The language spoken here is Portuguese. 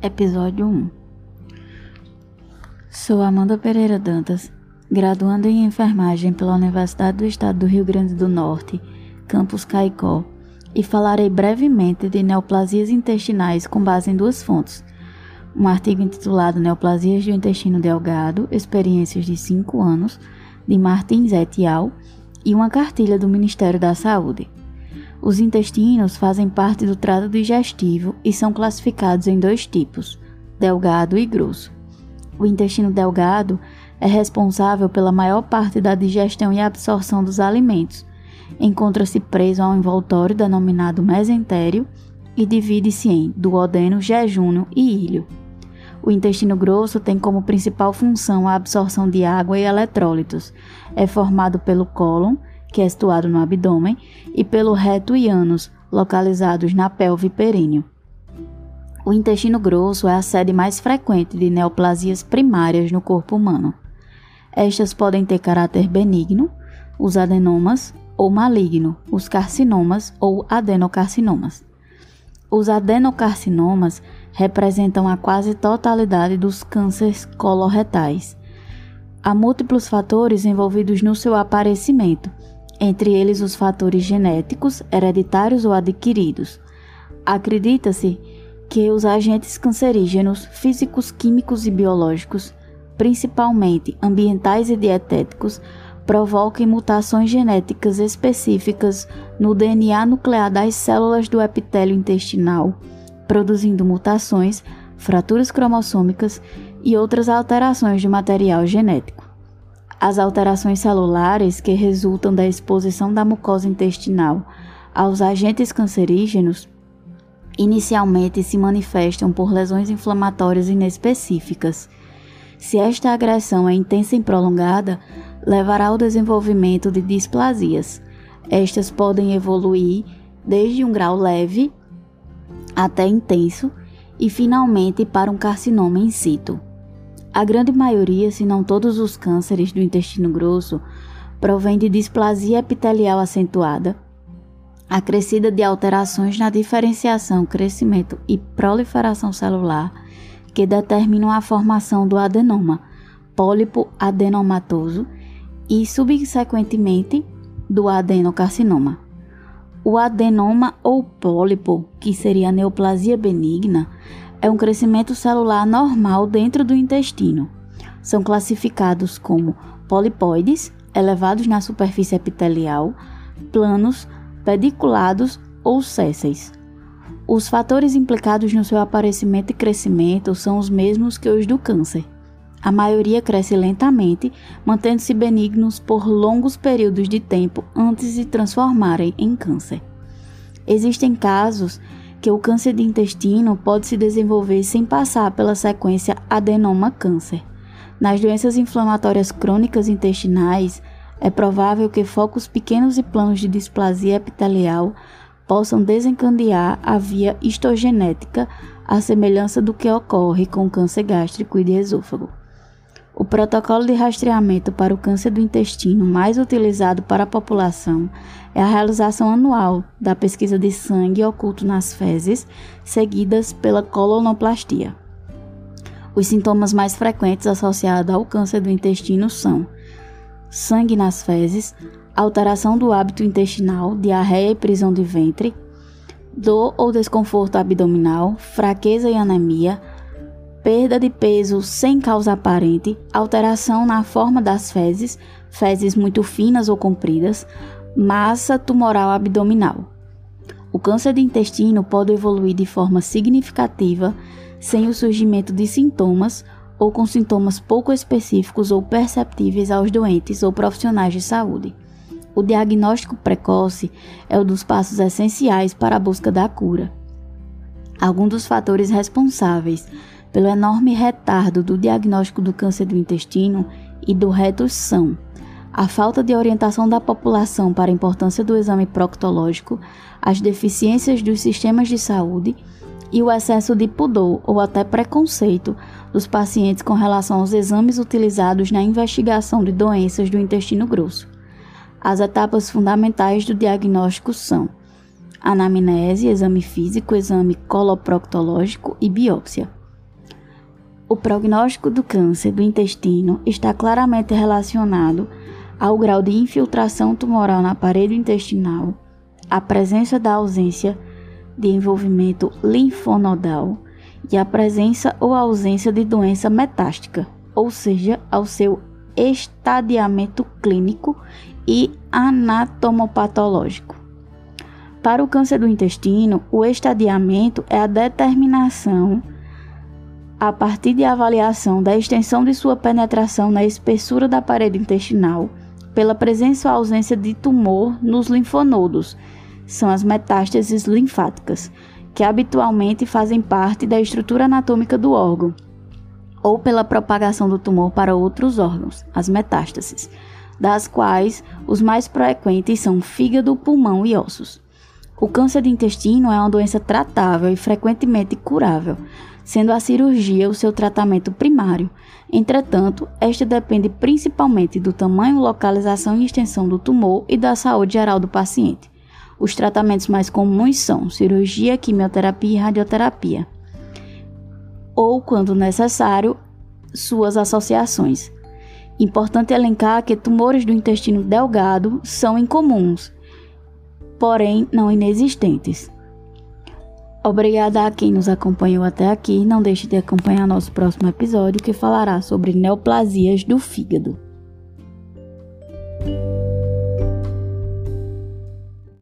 Episódio 1 Sou Amanda Pereira Dantas, graduanda em enfermagem pela Universidade do Estado do Rio Grande do Norte, campus Caicó, e falarei brevemente de neoplasias intestinais com base em duas fontes. Um artigo intitulado Neoplasias do Intestino Delgado, Experiências de 5 anos, de Martins et al., e uma cartilha do Ministério da Saúde. Os intestinos fazem parte do trato digestivo e são classificados em dois tipos, delgado e grosso. O intestino delgado é responsável pela maior parte da digestão e absorção dos alimentos. Encontra-se preso a um envoltório denominado mesentério e divide-se em duodeno, jejúnio e ilho. O intestino grosso tem como principal função a absorção de água e eletrólitos. É formado pelo cólon, que é situado no abdômen, e pelo reto e ânus, localizados na pelve períneo. O intestino grosso é a sede mais frequente de neoplasias primárias no corpo humano. Estas podem ter caráter benigno, os adenomas, ou maligno, os carcinomas ou adenocarcinomas. Os adenocarcinomas representam a quase totalidade dos cânceres coloretais. Há múltiplos fatores envolvidos no seu aparecimento, entre eles os fatores genéticos, hereditários ou adquiridos. Acredita-se que os agentes cancerígenos físicos, químicos e biológicos, principalmente ambientais e dietéticos, provoquem mutações genéticas específicas no DNA nuclear das células do epitélio intestinal, produzindo mutações, fraturas cromossômicas e outras alterações de material genético. As alterações celulares que resultam da exposição da mucosa intestinal aos agentes cancerígenos inicialmente se manifestam por lesões inflamatórias inespecíficas. Se esta agressão é intensa e prolongada, levará ao desenvolvimento de displasias. Estas podem evoluir desde um grau leve até intenso e finalmente para um carcinoma in situ. A grande maioria, se não todos os cânceres do intestino grosso, provém de displasia epitelial acentuada, acrescida de alterações na diferenciação, crescimento e proliferação celular que determinam a formação do adenoma, pólipo adenomatoso e, subsequentemente, do adenocarcinoma. O adenoma ou pólipo, que seria a neoplasia benigna, é um crescimento celular normal dentro do intestino. São classificados como polipoides, elevados na superfície epitelial, planos, pediculados ou sésseis. Os fatores implicados no seu aparecimento e crescimento são os mesmos que os do câncer. A maioria cresce lentamente, mantendo-se benignos por longos períodos de tempo antes de se transformarem em câncer. Existem casos que o câncer de intestino pode se desenvolver sem passar pela sequência adenoma-câncer. Nas doenças inflamatórias crônicas intestinais, é provável que focos pequenos e planos de displasia epitelial possam desencadear a via histogenética, à semelhança do que ocorre com o câncer gástrico e de esôfago. O protocolo de rastreamento para o câncer do intestino mais utilizado para a população é a realização anual da pesquisa de sangue oculto nas fezes, seguidas pela colonoplastia. Os sintomas mais frequentes associados ao câncer do intestino são sangue nas fezes, alteração do hábito intestinal, diarreia e prisão de ventre, dor ou desconforto abdominal, fraqueza e anemia, perda de peso sem causa aparente, alteração na forma das fezes, fezes muito finas ou compridas, massa tumoral abdominal. O câncer de intestino pode evoluir de forma significativa sem o surgimento de sintomas ou com sintomas pouco específicos ou perceptíveis aos doentes ou profissionais de saúde. O diagnóstico precoce é um dos passos essenciais para a busca da cura. Alguns dos fatores responsáveis pelo enorme retardo do diagnóstico do câncer do intestino e do reto a falta de orientação da população para a importância do exame proctológico, as deficiências dos sistemas de saúde e o excesso de pudor ou até preconceito dos pacientes com relação aos exames utilizados na investigação de doenças do intestino grosso. As etapas fundamentais do diagnóstico são anamnese, exame físico, exame coloproctológico e biópsia. O prognóstico do câncer do intestino está claramente relacionado ao grau de infiltração tumoral na parede intestinal, a presença da ausência de envolvimento linfonodal e a presença ou ausência de doença metástica, ou seja, ao seu estadiamento clínico e anatomopatológico. Para o câncer do intestino, o estadiamento é a determinação a partir de avaliação da extensão de sua penetração na espessura da parede intestinal, pela presença ou ausência de tumor nos linfonodos, são as metástases linfáticas, que habitualmente fazem parte da estrutura anatômica do órgão, ou pela propagação do tumor para outros órgãos, as metástases, das quais os mais frequentes são fígado, pulmão e ossos. O câncer de intestino é uma doença tratável e frequentemente curável, sendo a cirurgia o seu tratamento primário. Entretanto, este depende principalmente do tamanho, localização e extensão do tumor e da saúde geral do paciente. Os tratamentos mais comuns são cirurgia, quimioterapia e radioterapia, ou, quando necessário, suas associações. Importante elencar que tumores do intestino delgado são incomuns porém não inexistentes. Obrigada a quem nos acompanhou até aqui. Não deixe de acompanhar nosso próximo episódio que falará sobre neoplasias do fígado.